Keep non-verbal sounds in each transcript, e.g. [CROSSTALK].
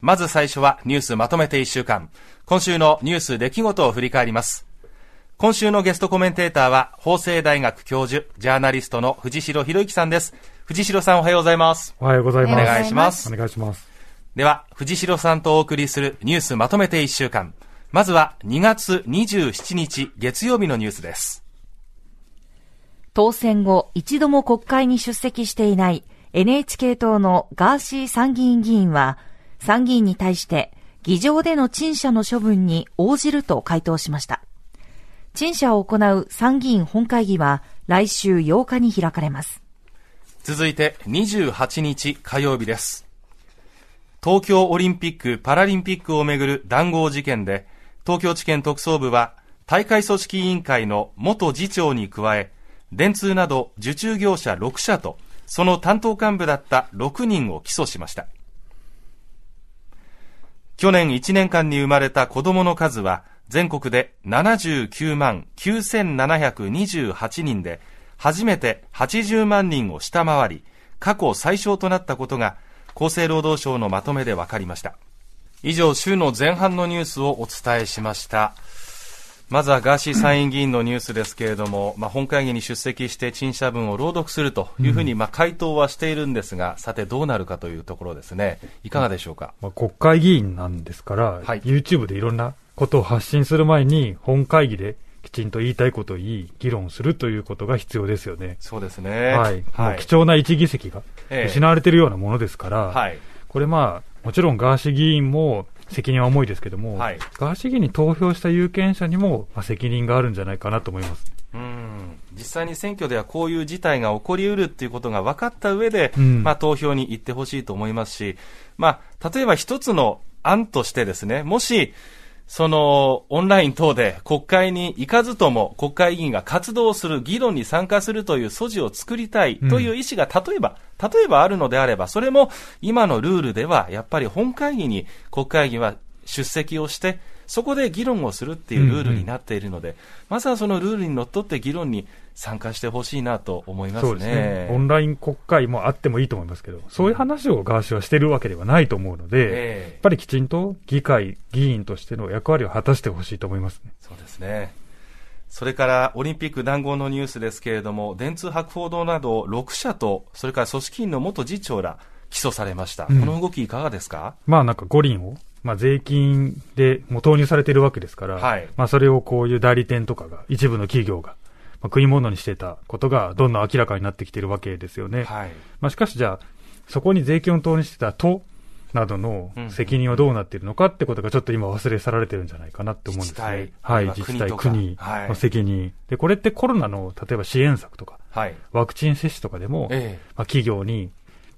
まず最初はニュースまとめて1週間。今週のニュース出来事を振り返ります。今週のゲストコメンテーターは、法政大学教授、ジャーナリストの藤代博之さんです。藤代さんおはようございます。おはようございます。お願いします。お願いします。では、藤代さんとお送りするニュースまとめて1週間。まずは2月27日月曜日のニュースです。当選後一度も国会に出席していない NHK 党のガーシー参議院議員は参議院に対して議場での陳謝の処分に応じると回答しました。陳謝を行う参議院本会議は来週8日に開かれます。続いて28日火曜日です。東京オリンピック・パラリンピックをめぐる談合事件で東京地検特捜部は大会組織委員会の元次長に加え電通など受注業者6社とその担当幹部だった6人を起訴しました去年1年間に生まれた子供の数は全国で79万9728人で初めて80万人を下回り過去最少となったことが厚生労働省のまとめで分かりました。以上週の前半のニュースをお伝えしました。まずはガーシー参院議員のニュースですけれども、[LAUGHS] まあ、本会議に出席して陳謝文を朗読するというふうに、まあ、回答はしているんですが、さてどうなるかというところですね、いかがでしょうか、まあ、国会議員なんですから、はい、YouTube でいろんなことを発信する前に、本会議できちんと言いたいことを言い、議論するということが必要ですよね。そうですね。はい。はい、貴重な一議席が失われているようなものですから、はい、これまあ、もちろんガーシー議員も責任は重いですけども、はい、ガーシー議員に投票した有権者にも、まあ、責任があるんじゃないかなと思います。うん。実際に選挙ではこういう事態が起こりうるっていうことが分かった上で、うん、まあ、投票に行ってほしいと思いますし、まあ、例えば一つの案としてですね、もし、その、オンライン等で国会に行かずとも国会議員が活動する、議論に参加するという素地を作りたいという意思が例えば、うん、例えばあるのであれば、それも今のルールではやっぱり本会議に国会議は出席をして、そこで議論をするっていうルールになっているので、うんうん、まずはそのルールにのっとって議論に参加してほしいなと思いますね、ね、オンライン国会もあってもいいと思いますけど、そういう話をガーシーはしてるわけではないと思うので、えー、やっぱりきちんと議会、議員としての役割を果たしてほしいと思いますね。そうですね。それからオリンピック談合のニュースですけれども、電通博報堂など6社と、それから組織委の元次長ら、起訴されました、うん、この動き、いかがですか、まあ、なんか五輪をまあ、税金でもう投入されているわけですから、はい、まあ、それをこういう代理店とかが、一部の企業が、まあ、食い物にしてたことがどんどん明らかになってきているわけですよね。はい、まあ、しかしじゃあ、そこに税金を投入してた都などの責任はどうなっているのかってことがちょっと今忘れ去られてるんじゃないかなって思うんですね。はい、自治体、国の責任、はい、で、これってコロナの例えば支援策とか、はい、ワクチン接種とかでも、ええ、まあ、企業に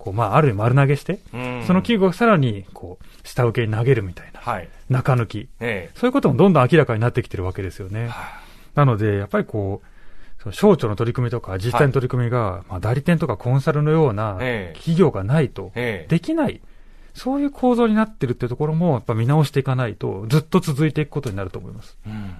こう、まあ、ある意味丸投げして、その企業がさらに、こう、下請けに投げるみたいな、はい、中抜き、ええ、そういうこともどんどん明らかになってきてるわけですよね。はあ、なので、やっぱりこう、その省庁の取り組みとか、実際の取り組みが、はい、まあ、代理店とかコンサルのような企業がないと、できない、そういう構造になってるっていうところも、やっぱ見直していかないと、ずっと続いていくことになると思います。うん。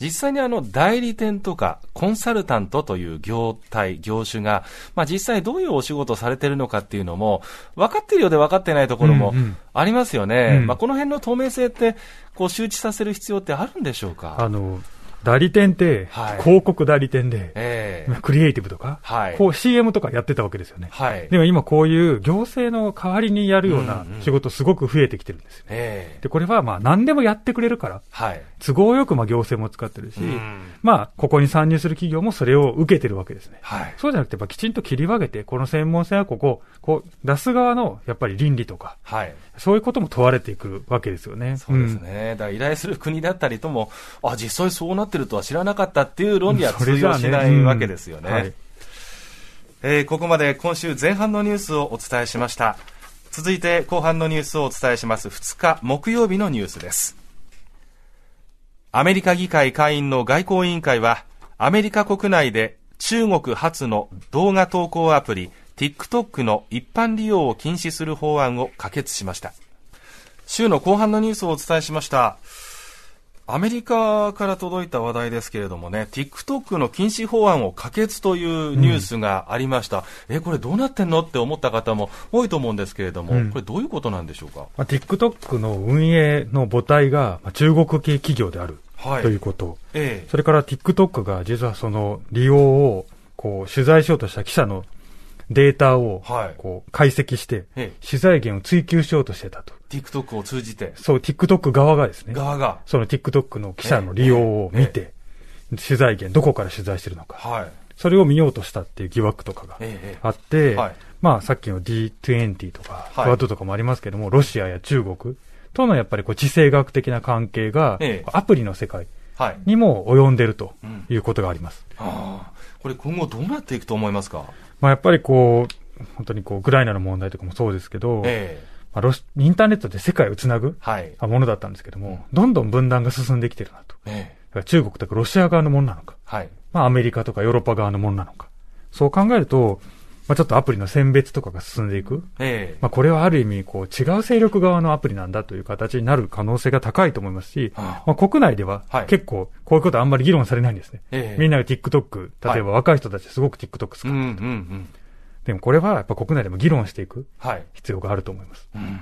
実際にあの代理店とかコンサルタントという業態、業種が、まあ実際どういうお仕事をされてるのかっていうのも、分かってるようで分かってないところもありますよね。うんうん、まあこの辺の透明性って、こう周知させる必要ってあるんでしょうか？あの、代理店って、広告代理店で、えー、クリエイティブとか、はい、こう CM とかやってたわけですよね。はい、でも今こういう行政の代わりにやるような仕事すごく増えてきてるんですよ、ねで、これはまあ何でもやってくれるから、はい、都合よくまあ行政も使ってるし、まあここに参入する企業もそれを受けてるわけですね。はい、そうじゃなくてやっぱきちんと切り分けて、この専門性はここ、こう出す側のやっぱり倫理とか、はい、そういうことも問われていくわけですよね。そうですね。うん、だから依頼する国だったりとも、あ、実際そうなってるとは知らなかったっていう論理は通用しないわけですよね。ねうんはい、えー、ここまで今週前半のニュースをお伝えしました。続いて後半のニュースをお伝えします2日木曜日のニュースです。アメリカ議会下院の外交委員会はアメリカ国内で中国発の動画投稿アプリ TikTok の一般利用を禁止する法案を可決しました週の後半のニュースをお伝えしましたアメリカから届いた話題ですけれどもね、TikTok の禁止法案を可決というニュースがありました。うん、え、これどうなってんのって思った方も多いと思うんですけれども、うん、これどういうことなんでしょうか、まあ、TikTok の運営の母体が中国系企業である、はい、ということ。ええ、それから TikTok が実はその利用をこう取材しようとした記者のデータをこう解析して、取材源を追求しようとしてたと。TikTok を通じて？そう、TikTok 側がですね。側が？その TikTok の記者の利用を見て、取材源、どこから取材してるのか。はい。それを見ようとしたっていう疑惑とかがあって、はい、まあさっきの D20 とか、クワッドとかもありますけども、ロシアや中国とのやっぱりこう地政学的な関係が、アプリの世界にも及んでるということがあります。はあ、これ今後どうなっていくと思いますか？まあ、やっぱりこう、本当にこう、ウクライナの問題とかもそうですけど、えまあ、ロシインターネットで世界をつなぐ、はい、ものだったんですけども、どんどん分断が進んできてるなと。え中国とかロシア側のものなのか、はい、まあ、アメリカとかヨーロッパ側のものなのか。そう考えると、まあ、ちょっとアプリの選別とかが進んでいく。ええ、まあ、これはある意味、こう、違う勢力側のアプリなんだという形になる可能性が高いと思いますし、まあ、国内では結構、こういうことあんまり議論されないんですね。え、みんなが TikTok、例えば若い人たちすごく TikTok 使ってる。でもこれはやっぱ国内でも議論していく必要があると思います。はいうん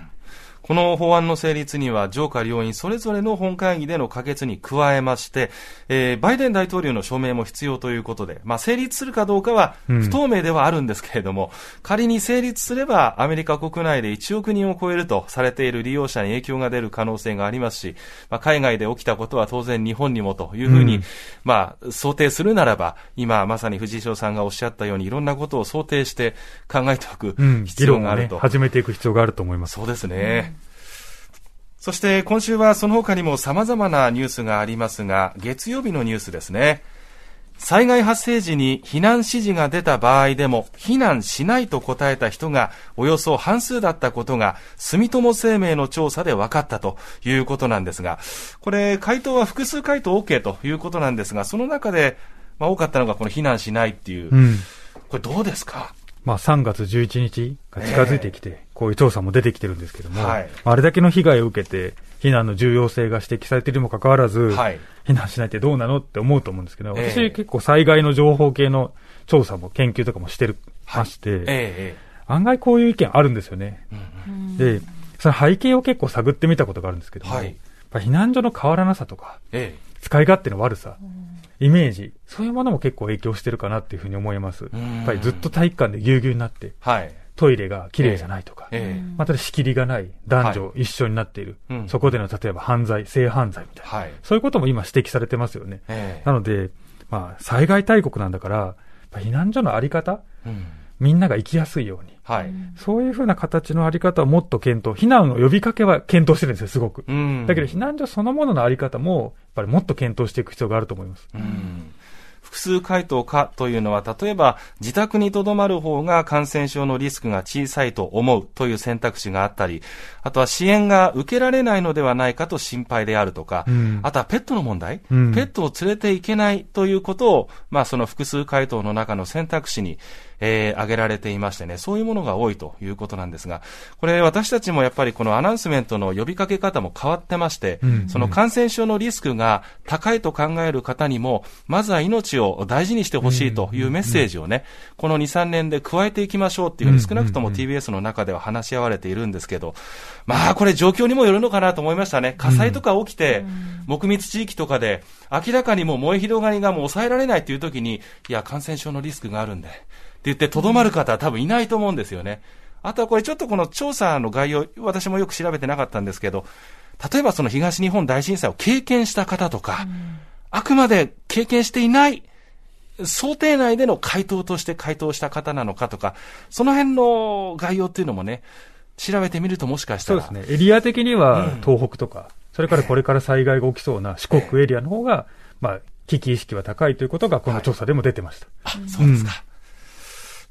この法案の成立には上下両院それぞれの本会議での可決に加えまして、えー、バイデン大統領の署名も必要ということで、まあ、成立するかどうかは不透明ではあるんですけれども、うん、仮に成立すればアメリカ国内で1億人を超えるとされている利用者に影響が出る可能性がありますし、まあ、海外で起きたことは当然日本にもというふうに、うん、まあ、想定するならば、今まさに藤井翔さんがおっしゃったようにいろんなことを想定して考えておく必要があると。うんね、始めていく必要があると思います。そうですね。そして今週はその他にも様々なニュースがありますが、月曜日のニュースですね。災害発生時に避難指示が出た場合でも避難しないと答えた人がおよそ半数だったことが住友生命の調査で分かったということなんですが、これ回答は複数回答 OK ということなんですが、その中で、まあ、多かったのがこの避難しないっていう、うん、これどうですか？まあ、3月11日が近づいてきて、えー、こういう調査も出てきてるんですけども、はい、あれだけの被害を受けて、避難の重要性が指摘されているにもかかわらず、はい、避難しないってどうなのって思うと思うんですけど、私、結構災害の情報系の調査も研究とかもしてる、まして、はいえー、案外こういう意見あるんですよね。うん、で、その背景を結構探ってみたことがあるんですけども、はい、避難所の変わらなさとか、えー、使い勝手の悪さ、イメージ、そういうものも結構影響してるかなっていうふうに思います。やっぱりずっと体育館でぎゅうぎゅうになって、はい、トイレが綺麗じゃないとか、えー、また仕切りがない男女一緒になっている、はい、そこでの例えば犯罪、性犯罪みたいな、はい、そういうことも今指摘されてますよね。えー、なので、まあ、災害大国なんだから、避難所のあり方、うんみんなが行きやすいように。はい。そういうふうな形のあり方をもっと検討、避難の呼びかけは検討してるんですよ、すごく。うん、だけど避難所そのもののあり方も、やっぱりもっと検討していく必要があると思います。うん複数回答かというのは、例えば自宅にとどまる方が感染症のリスクが小さいと思うという選択肢があったり、あとは支援が受けられないのではないかと心配であるとか、うん、あとはペットの問題、うん、ペットを連れていけないということを、まあその複数回答の中の選択肢にえー、挙げられていましてね、そういうものが多いということなんですが、これ私たちもやっぱりこのアナウンスメントの呼びかけ方も変わってまして、うん。うん、その感染症のリスクが高いと考える方にも、まずは命を大事にしてほしいというメッセージをね、この2、3年で加えていきましょうっていうふうに少なくとも TBS の中では話し合われているんですけど、まあこれ状況にもよるのかなと思いましたね。火災とか起きて、木密地域とかで明らかにもう燃え広がりがもう抑えられないっていう時に、いや、感染症のリスクがあるんで、言ってとどまる方は多分いないと思うんですよね。あとはこれちょっとこの調査の概要、私もよく調べてなかったんですけど、例えばその東日本大震災を経験した方とか、うん、あくまで経験していない、想定内での回答として回答した方なのかとか、その辺の概要っていうのもね、調べてみるともしかしたら。そうですね。エリア的には東北とか、うん、それからこれから災害が起きそうな四国エリアの方が、まあ、危機意識は高いということがこの調査でも出てました。はい、あ、そうですか。うん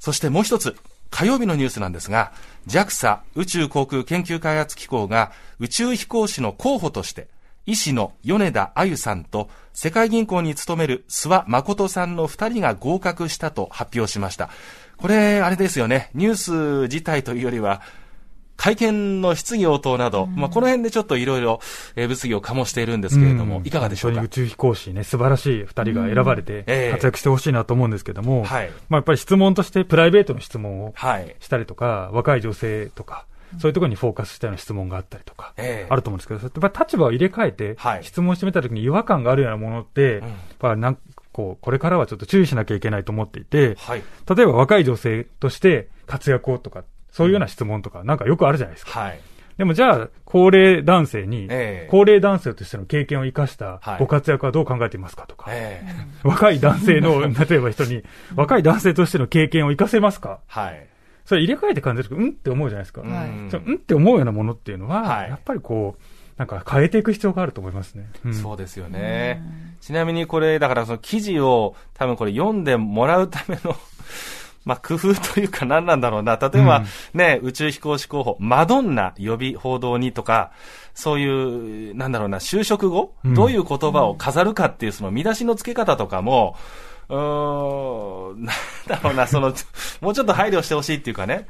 そしてもう一つ、火曜日のニュースなんですが、JAXA 宇宙航空研究開発機構が宇宙飛行士の候補として、医師の米田あゆさんと世界銀行に勤める諏訪誠さんの2人が合格したと発表しました。これ、あれですよね。ニュース自体というよりは、会見の質疑応答など、まあ、この辺でちょっといろいろ物議を醸しているんですけれども、いかがでしょうか？宇宙飛行士ね、素晴らしい二人が選ばれて、活躍してほしいなと思うんですけども、はい、まあ、やっぱり質問としてプライベートの質問をしたりとか、若い女性とか、そういうところにフォーカスしたような質問があったりとか、あると思うんですけど、やっぱ立場を入れ替えて、質問してみたときに違和感があるようなものって、やっぱなんこう、これからはちょっと注意しなきゃいけないと思っていて、はい、例えば若い女性として活躍をとか、そういうような質問とか、なんかよくあるじゃないですか。はい、でもじゃあ、高齢男性に、高齢男性としての経験を生かしたご活躍はどう考えていますかとか、えー、[LAUGHS] 若い男性の、[LAUGHS] 例えば人に、若い男性としての経験を生かせますか？はい。それ入れ替えて感じると、うんって思うじゃないですか。はい、うんって思うようなものっていうのは、はい、やっぱりこう、なんか変えていく必要があると思いますね。うん、そうですよね。ちなみにこれ、だからその記事を多分これ読んでもらうためのまあ、工夫というか何なんだろうな。例えば、ね、うん、宇宙飛行士候補、マドンナ予備報道にとか、そういう、なんだろうな、就職後、うん、どういう言葉を飾るかっていうその見出しの付け方とかも、うーん、[LAUGHS] なんだろうな、その、もうちょっと配慮してほしいっていうかね。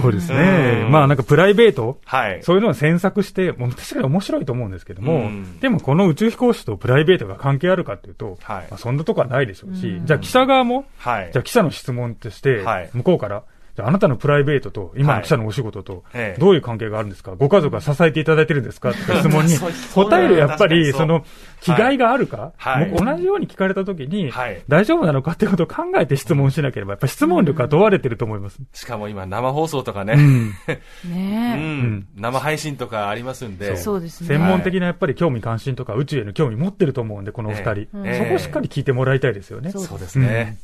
そうですね。まあなんかプライベート、はい、そういうのを詮索して、もう確かに面白いと思うんですけども、でもこの宇宙飛行士とプライベートが関係あるかっていうと、はい、まあ、そんなとこはないでしょうし、じゃあ記者側も、はい、じゃあ記者の質問として、向こうから、あなたのプライベートと、今の記者のお仕事と、どういう関係があるんですか、ご家族が支えていただいてるんですか？って [LAUGHS] 質問に答える、やっぱり、その、気概があるか、はい、同じように聞かれたときに、はい、大丈夫なのかっていうことを考えて質問しなければ、やっぱ質問力が問われてると思います。しかも今、生放送とかね、うん、[LAUGHS] ねうん、生配信とかありますんで、そう。ですね。専門的なやっぱり興味関心とか宇宙への興味持ってると思うんで、このお二人、そこをしっかり聞いてもらいたいですよね。そうですね。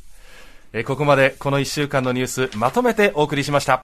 えここまでこの1週間のニュースまとめてお送りしました。